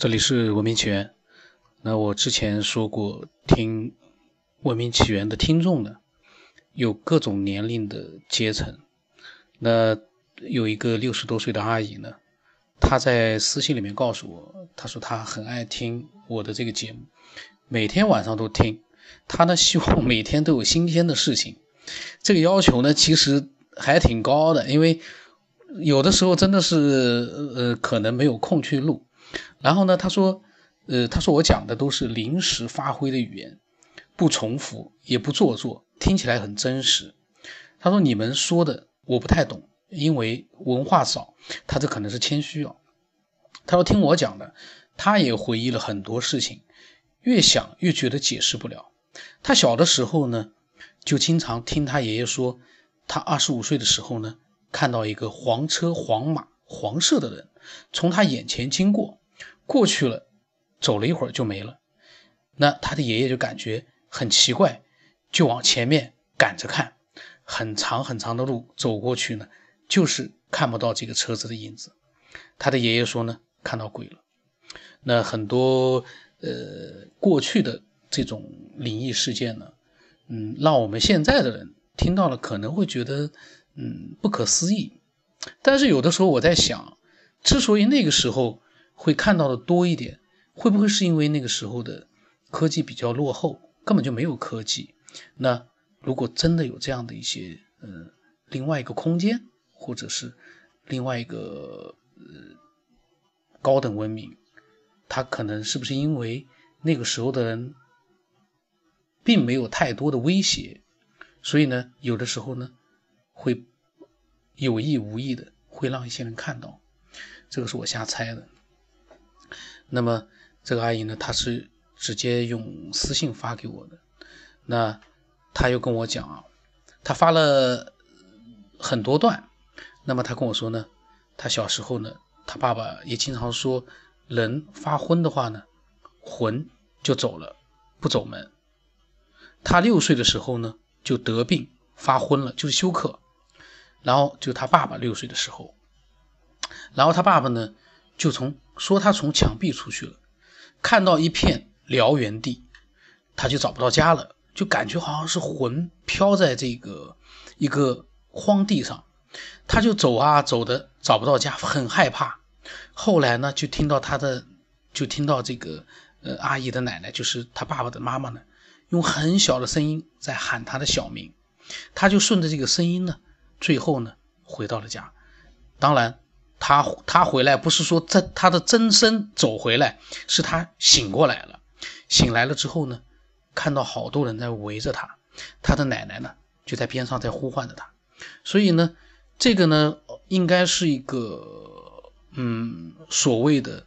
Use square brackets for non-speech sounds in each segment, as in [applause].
这里是文明起源。那我之前说过，听文明起源的听众呢，有各种年龄的阶层。那有一个六十多岁的阿姨呢，她在私信里面告诉我，她说她很爱听我的这个节目，每天晚上都听。她呢希望每天都有新鲜的事情。这个要求呢，其实还挺高的，因为有的时候真的是呃，可能没有空去录。然后呢，他说，呃，他说我讲的都是临时发挥的语言，不重复也不做作，听起来很真实。他说你们说的我不太懂，因为文化少。他这可能是谦虚哦。他说听我讲的，他也回忆了很多事情，越想越觉得解释不了。他小的时候呢，就经常听他爷爷说，他二十五岁的时候呢，看到一个黄车黄马黄色的人从他眼前经过。过去了，走了一会儿就没了。那他的爷爷就感觉很奇怪，就往前面赶着看。很长很长的路走过去呢，就是看不到这个车子的影子。他的爷爷说呢，看到鬼了。那很多呃过去的这种灵异事件呢，嗯，让我们现在的人听到了可能会觉得嗯不可思议。但是有的时候我在想，之所以那个时候。会看到的多一点，会不会是因为那个时候的科技比较落后，根本就没有科技？那如果真的有这样的一些，呃，另外一个空间，或者是另外一个呃高等文明，它可能是不是因为那个时候的人并没有太多的威胁，所以呢，有的时候呢，会有意无意的会让一些人看到，这个是我瞎猜的。那么这个阿姨呢，她是直接用私信发给我的。那她又跟我讲啊，她发了很多段。那么她跟我说呢，她小时候呢，她爸爸也经常说，人发昏的话呢，魂就走了，不走门。他六岁的时候呢，就得病发昏了，就是休克。然后就他爸爸六岁的时候，然后他爸爸呢。就从说他从墙壁出去了，看到一片燎原地，他就找不到家了，就感觉好像是魂飘在这个一个荒地上，他就走啊走的找不到家，很害怕。后来呢，就听到他的，就听到这个呃阿姨的奶奶，就是他爸爸的妈妈呢，用很小的声音在喊他的小名，他就顺着这个声音呢，最后呢回到了家，当然。他他回来不是说真他的真身走回来，是他醒过来了。醒来了之后呢，看到好多人在围着他，他的奶奶呢就在边上在呼唤着他。所以呢，这个呢应该是一个嗯所谓的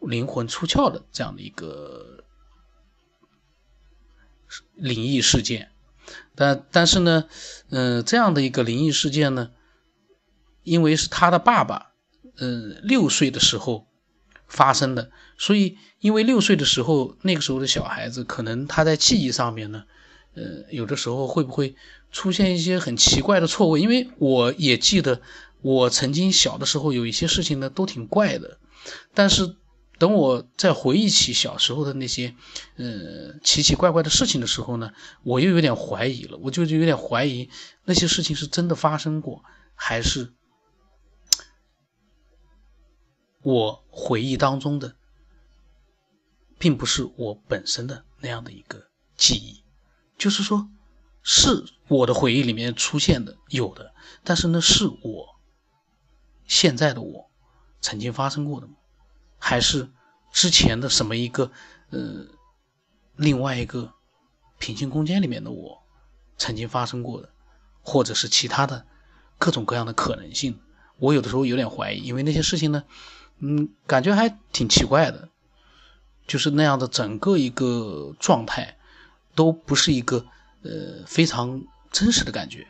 灵魂出窍的这样的一个灵异事件。但但是呢，嗯这样的一个灵异事件呢，因为是他的爸爸。嗯，六岁的时候发生的，所以因为六岁的时候，那个时候的小孩子可能他在记忆上面呢，呃，有的时候会不会出现一些很奇怪的错位？因为我也记得我曾经小的时候有一些事情呢都挺怪的，但是等我在回忆起小时候的那些呃奇奇怪怪的事情的时候呢，我又有点怀疑了，我就有点怀疑那些事情是真的发生过还是。我回忆当中的，并不是我本身的那样的一个记忆，就是说，是我的回忆里面出现的有的，但是呢，是我现在的我曾经发生过的吗？还是之前的什么一个呃另外一个平行空间里面的我曾经发生过的，或者是其他的各种各样的可能性？我有的时候有点怀疑，因为那些事情呢。嗯，感觉还挺奇怪的，就是那样的整个一个状态，都不是一个呃非常真实的感觉。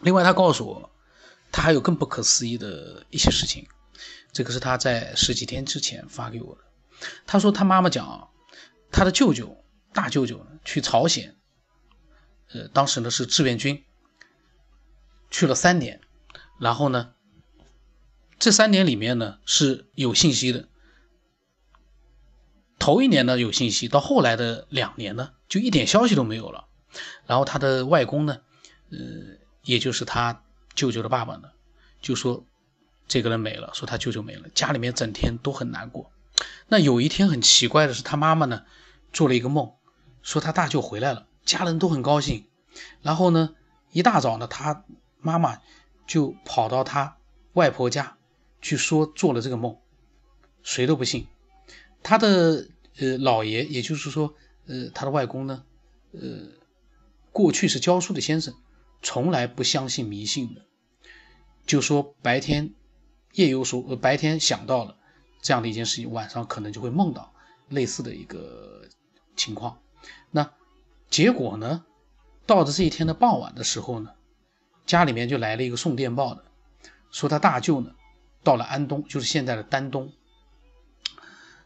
另外，他告诉我，他还有更不可思议的一些事情。这个是他在十几天之前发给我的。他说他妈妈讲，他的舅舅大舅舅去朝鲜，呃，当时呢是志愿军，去了三年，然后呢。这三年里面呢是有信息的，头一年呢有信息，到后来的两年呢就一点消息都没有了。然后他的外公呢，呃，也就是他舅舅的爸爸呢，就说这个人没了，说他舅舅没了，家里面整天都很难过。那有一天很奇怪的是，他妈妈呢做了一个梦，说他大舅回来了，家人都很高兴。然后呢，一大早呢，他妈妈就跑到他外婆家去说做了这个梦，谁都不信。他的呃老爷，也就是说呃他的外公呢，呃过去是教书的先生，从来不相信迷信的，就说白天夜游说呃白天想到了这样的一件事情，晚上可能就会梦到类似的一个情况。那结果呢？到了这一天的傍晚的时候呢，家里面就来了一个送电报的，说他大舅呢到了安东，就是现在的丹东。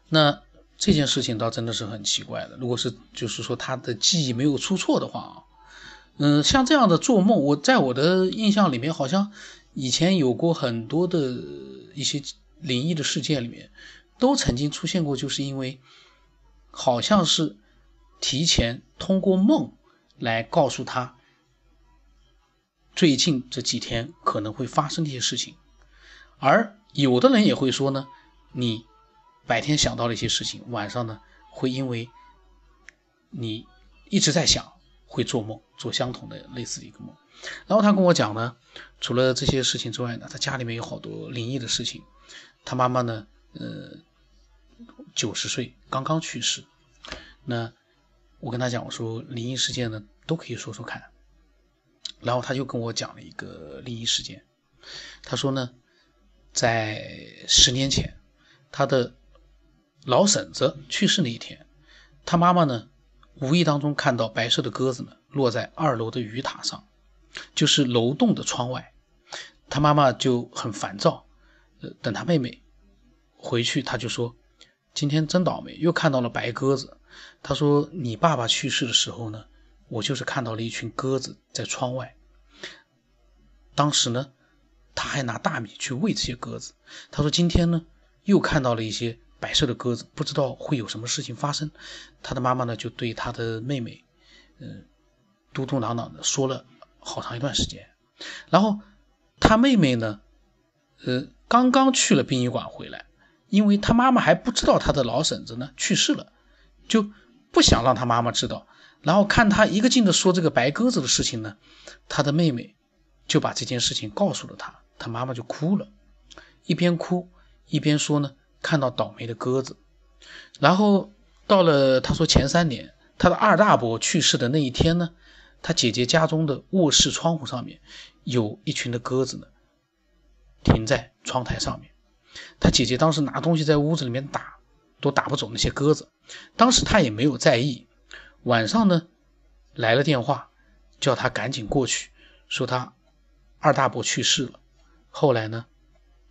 那这件事情倒真的是很奇怪的。如果是就是说他的记忆没有出错的话啊，嗯，像这样的做梦，我在我的印象里面好像以前有过很多的一些灵异的事件里面，都曾经出现过，就是因为好像是提前通过梦。来告诉他，最近这几天可能会发生的一些事情，而有的人也会说呢，你白天想到了一些事情，晚上呢会因为你一直在想，会做梦，做相同的类似一个梦。然后他跟我讲呢，除了这些事情之外呢，他家里面有好多灵异的事情。他妈妈呢，呃，九十岁刚刚去世，那。我跟他讲，我说灵异事件呢都可以说说看，然后他就跟我讲了一个灵异事件。他说呢，在十年前，他的老婶子去世那一天，他妈妈呢无意当中看到白色的鸽子呢落在二楼的雨塔上，就是楼栋的窗外，他妈妈就很烦躁。呃，等他妹妹回去，他就说今天真倒霉，又看到了白鸽子。他说：“你爸爸去世的时候呢，我就是看到了一群鸽子在窗外。当时呢，他还拿大米去喂这些鸽子。他说今天呢，又看到了一些白色的鸽子，不知道会有什么事情发生。他的妈妈呢，就对他的妹妹，嗯，嘟嘟囔囔的说了好长一段时间。然后他妹妹呢，呃，刚刚去了殡仪馆回来，因为他妈妈还不知道他的老婶子呢去世了。”就不想让他妈妈知道，然后看他一个劲的说这个白鸽子的事情呢，他的妹妹就把这件事情告诉了他，他妈妈就哭了，一边哭一边说呢，看到倒霉的鸽子。然后到了他说前三年，他的二大伯去世的那一天呢，他姐姐家中的卧室窗户上面有一群的鸽子呢，停在窗台上面，他姐姐当时拿东西在屋子里面打。都打不走那些鸽子，当时他也没有在意。晚上呢，来了电话，叫他赶紧过去，说他二大伯去世了。后来呢，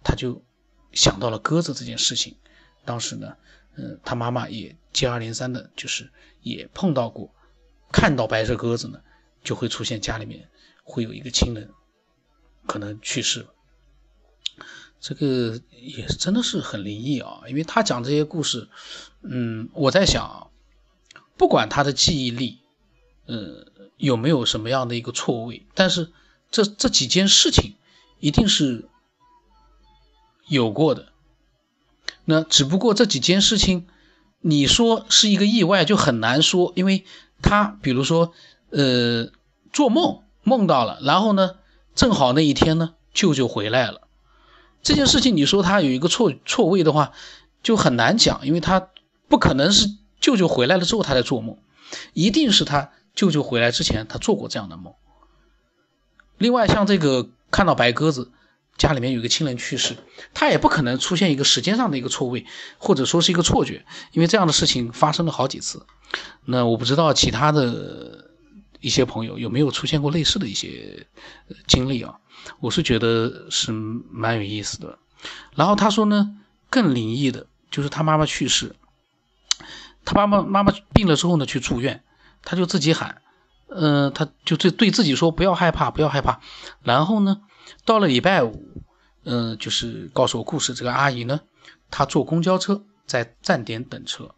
他就想到了鸽子这件事情。当时呢，嗯，他妈妈也接二连三的，就是也碰到过，看到白色鸽子呢，就会出现家里面会有一个亲人可能去世了。这个也真的是很灵异啊，因为他讲这些故事，嗯，我在想，不管他的记忆力，呃，有没有什么样的一个错位，但是这这几件事情一定是有过的。那只不过这几件事情，你说是一个意外就很难说，因为他比如说，呃，做梦梦到了，然后呢，正好那一天呢，舅舅回来了。这件事情，你说他有一个错错位的话，就很难讲，因为他不可能是舅舅回来了之后他在做梦，一定是他舅舅回来之前他做过这样的梦。另外，像这个看到白鸽子，家里面有一个亲人去世，他也不可能出现一个时间上的一个错位，或者说是一个错觉，因为这样的事情发生了好几次。那我不知道其他的一些朋友有没有出现过类似的一些经历啊？我是觉得是蛮有意思的，然后他说呢，更灵异的就是他妈妈去世，他妈妈妈妈病了之后呢，去住院，他就自己喊，嗯，他就对对自己说不要害怕，不要害怕。然后呢，到了礼拜五，嗯，就是告诉我故事这个阿姨呢，她坐公交车在站点等车，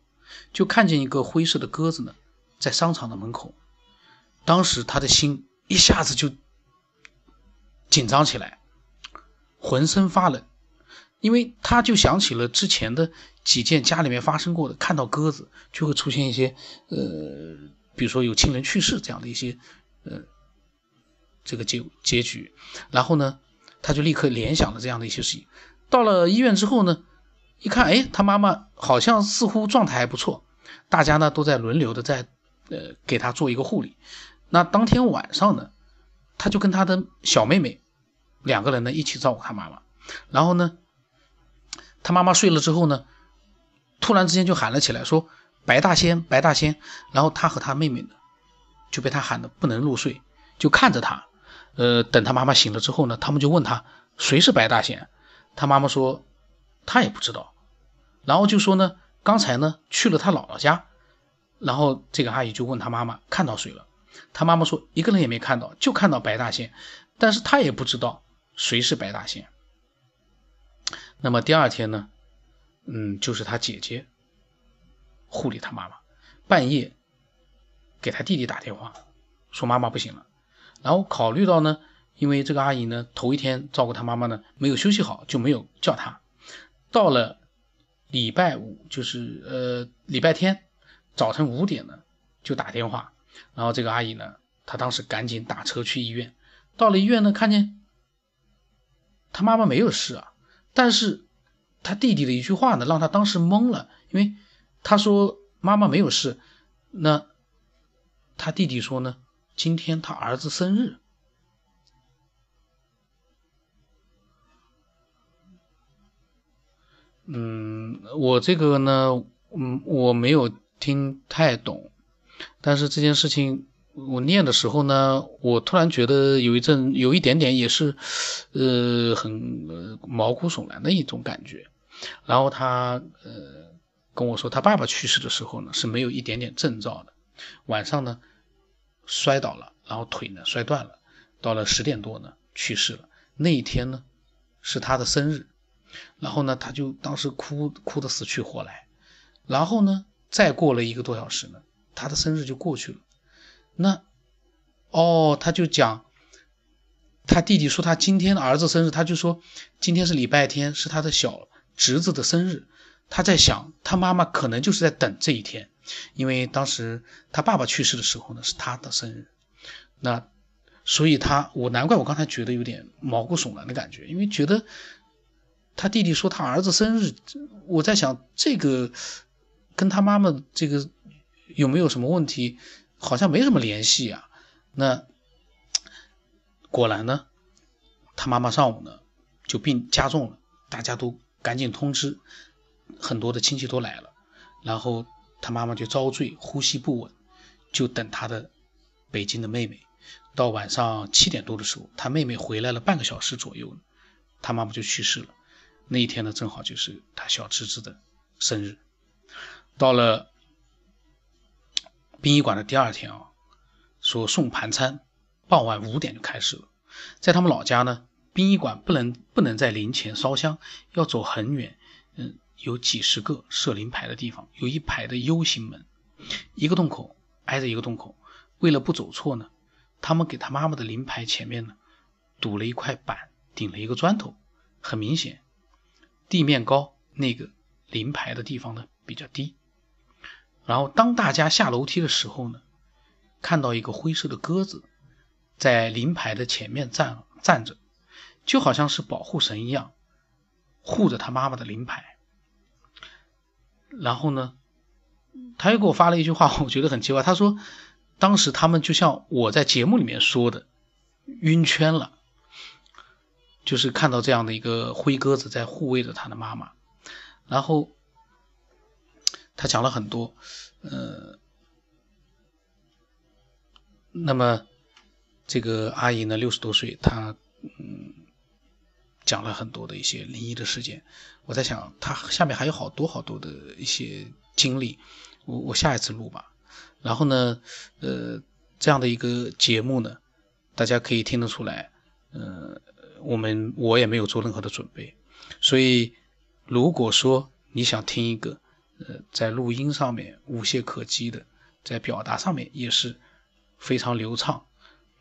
就看见一个灰色的鸽子呢，在商场的门口。当时他的心一下子就紧张起来，浑身发冷，因为他就想起了之前的几件家里面发生过的，看到鸽子就会出现一些呃，比如说有亲人去世这样的一些呃这个结结局。然后呢，他就立刻联想了这样的一些事情。到了医院之后呢。一看，哎，他妈妈好像似乎状态还不错，大家呢都在轮流的在，呃，给他做一个护理。那当天晚上呢，他就跟他的小妹妹两个人呢一起照顾他妈妈。然后呢，他妈妈睡了之后呢，突然之间就喊了起来，说：“白大仙，白大仙！”然后他和他妹妹呢就被他喊的不能入睡，就看着他。呃，等他妈妈醒了之后呢，他们就问他谁是白大仙，他妈妈说。他也不知道，然后就说呢，刚才呢去了他姥姥家，然后这个阿姨就问他妈妈看到谁了，他妈妈说一个人也没看到，就看到白大仙，但是他也不知道谁是白大仙。那么第二天呢，嗯，就是他姐姐护理他妈妈，半夜给他弟弟打电话说妈妈不行了，然后考虑到呢，因为这个阿姨呢头一天照顾他妈妈呢没有休息好，就没有叫他。到了礼拜五，就是呃礼拜天早晨五点呢，就打电话，然后这个阿姨呢，她当时赶紧打车去医院。到了医院呢，看见他妈妈没有事啊，但是他弟弟的一句话呢，让他当时懵了，因为他说妈妈没有事，那他弟弟说呢，今天他儿子生日。嗯，我这个呢，嗯，我没有听太懂，但是这件事情我念的时候呢，我突然觉得有一阵有一点点也是，呃，很毛骨悚然的一种感觉。然后他呃跟我说，他爸爸去世的时候呢是没有一点点征兆的，晚上呢摔倒了，然后腿呢摔断了，到了十点多呢去世了。那一天呢是他的生日。然后呢，他就当时哭哭得死去活来，然后呢，再过了一个多小时呢，他的生日就过去了。那，哦，他就讲，他弟弟说他今天的儿子生日，他就说今天是礼拜天，是他的小侄子的生日。他在想，他妈妈可能就是在等这一天，因为当时他爸爸去世的时候呢，是他的生日。那，所以他我难怪我刚才觉得有点毛骨悚然的感觉，因为觉得。他弟弟说他儿子生日，我在想这个跟他妈妈这个有没有什么问题？好像没什么联系啊。那果然呢，他妈妈上午呢就病加重了，大家都赶紧通知，很多的亲戚都来了，然后他妈妈就遭罪，呼吸不稳，就等他的北京的妹妹。到晚上七点多的时候，他妹妹回来了半个小时左右，他妈妈就去世了。那一天呢，正好就是他小侄子的生日。到了殡仪馆的第二天啊，说送盘餐，傍晚五点就开始了。在他们老家呢，殡仪馆不能不能在灵前烧香，要走很远。嗯，有几十个设灵牌的地方，有一排的 U 型门，一个洞口挨着一个洞口。为了不走错呢，他们给他妈妈的灵牌前面呢，堵了一块板，顶了一个砖头，很明显。地面高，那个临牌的地方呢比较低。然后当大家下楼梯的时候呢，看到一个灰色的鸽子在临牌的前面站站着，就好像是保护神一样，护着他妈妈的灵牌。然后呢，他又给我发了一句话，我觉得很奇怪。他说，当时他们就像我在节目里面说的，晕圈了。就是看到这样的一个灰鸽子在护卫着他的妈妈，然后他讲了很多，呃，那么这个阿姨呢六十多岁，她嗯讲了很多的一些灵异的事件。我在想，他下面还有好多好多的一些经历，我我下一次录吧。然后呢，呃，这样的一个节目呢，大家可以听得出来，呃。我们我也没有做任何的准备，所以如果说你想听一个呃，在录音上面无懈可击的，在表达上面也是非常流畅，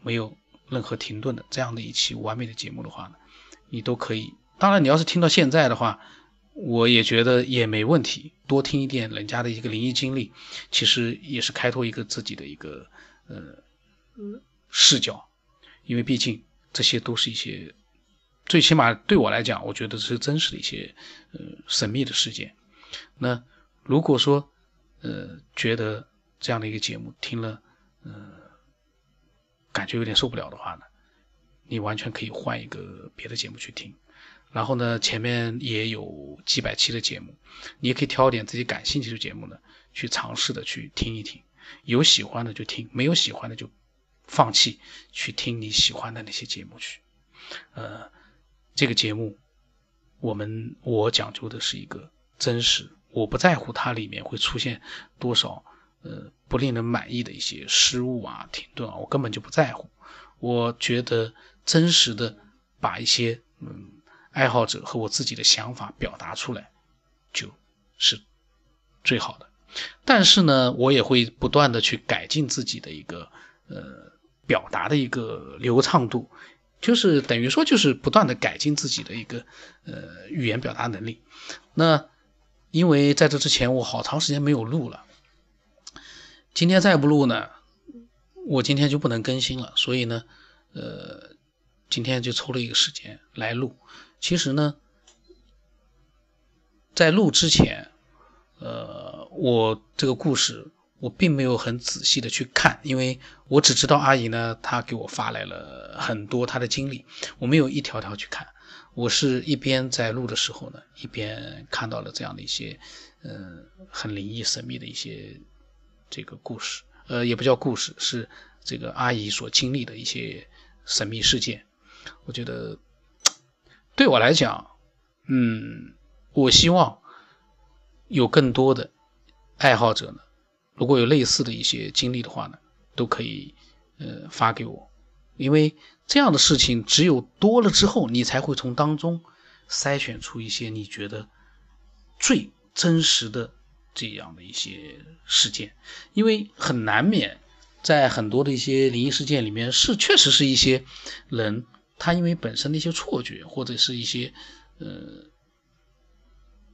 没有任何停顿的这样的一期完美的节目的话呢，你都可以。当然，你要是听到现在的话，我也觉得也没问题。多听一点人家的一个灵异经历，其实也是开拓一个自己的一个呃视角，因为毕竟这些都是一些，最起码对我来讲，我觉得是真实的一些呃神秘的事件。那如果说呃觉得这样的一个节目听了呃感觉有点受不了的话呢，你完全可以换一个别的节目去听。然后呢，前面也有几百期的节目，你也可以挑点自己感兴趣的节目呢，去尝试的去听一听。有喜欢的就听，没有喜欢的就放弃，去听你喜欢的那些节目去。呃，这个节目，我们我讲究的是一个真实，我不在乎它里面会出现多少呃不令人满意的一些失误啊、停顿啊，我根本就不在乎。我觉得真实的把一些嗯。爱好者和我自己的想法表达出来，就是最好的。但是呢，我也会不断的去改进自己的一个呃表达的一个流畅度，就是等于说就是不断的改进自己的一个呃语言表达能力。那因为在这之前我好长时间没有录了，今天再不录呢，我今天就不能更新了。所以呢，呃，今天就抽了一个时间来录。其实呢，在录之前，呃，我这个故事我并没有很仔细的去看，因为我只知道阿姨呢，她给我发来了很多她的经历，我没有一条条去看。我是一边在录的时候呢，一边看到了这样的一些，呃，很灵异神秘的一些这个故事，呃，也不叫故事，是这个阿姨所经历的一些神秘事件。我觉得。对我来讲，嗯，我希望有更多的爱好者呢，如果有类似的一些经历的话呢，都可以呃发给我，因为这样的事情只有多了之后，你才会从当中筛选出一些你觉得最真实的这样的一些事件，因为很难免在很多的一些灵异事件里面，是确实是一些人。他因为本身的一些错觉，或者是一些呃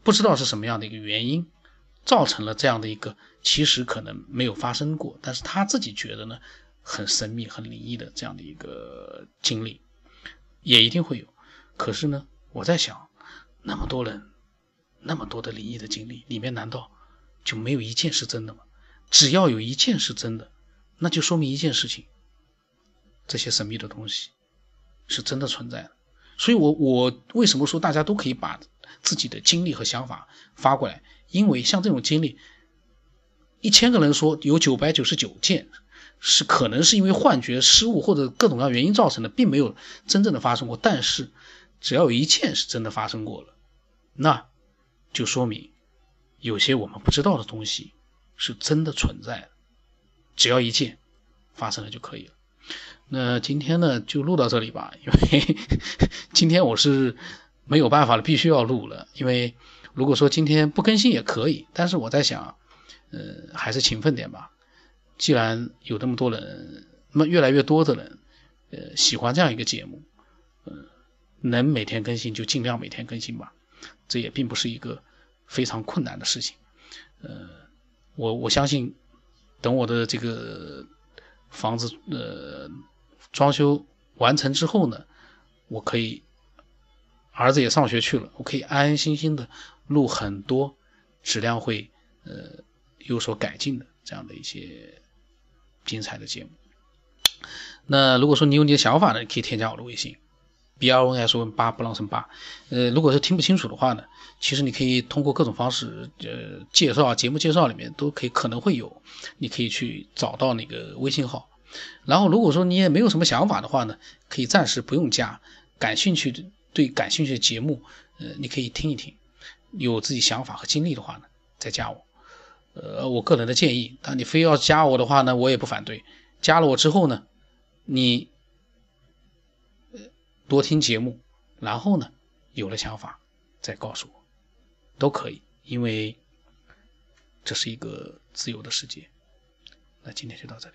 不知道是什么样的一个原因，造成了这样的一个其实可能没有发生过，但是他自己觉得呢很神秘、很灵异的这样的一个经历，也一定会有。可是呢，我在想，那么多人，那么多的灵异的经历里面，难道就没有一件是真的吗？只要有一件是真的，那就说明一件事情：这些神秘的东西。是真的存在的，所以，我我为什么说大家都可以把自己的经历和想法发过来？因为像这种经历，一千个人说有九百九十九件是可能是因为幻觉、失误或者各种各样原因造成的，并没有真正的发生过。但是，只要有一件是真的发生过了，那就说明有些我们不知道的东西是真的存在的。只要一件发生了就可以了。那今天呢，就录到这里吧，因为 [laughs] 今天我是没有办法了，必须要录了。因为如果说今天不更新也可以，但是我在想，呃，还是勤奋点吧。既然有那么多人，那么越来越多的人，呃，喜欢这样一个节目，嗯，能每天更新就尽量每天更新吧。这也并不是一个非常困难的事情。呃，我我相信，等我的这个房子，呃。装修完成之后呢，我可以，儿子也上学去了，我可以安安心心的录很多质量会呃有所改进的这样的一些精彩的节目。那如果说你有你的想法呢，可以添加我的微信，b r n s 八不浪声八。呃，如果是听不清楚的话呢，其实你可以通过各种方式，呃，介绍节目介绍里面都可以可能会有，你可以去找到那个微信号。然后，如果说你也没有什么想法的话呢，可以暂时不用加。感兴趣的对感兴趣的节目，呃，你可以听一听。有自己想法和经历的话呢，再加我。呃，我个人的建议，但你非要加我的话呢，我也不反对。加了我之后呢，你呃多听节目，然后呢，有了想法再告诉我，都可以。因为这是一个自由的世界。那今天就到这里。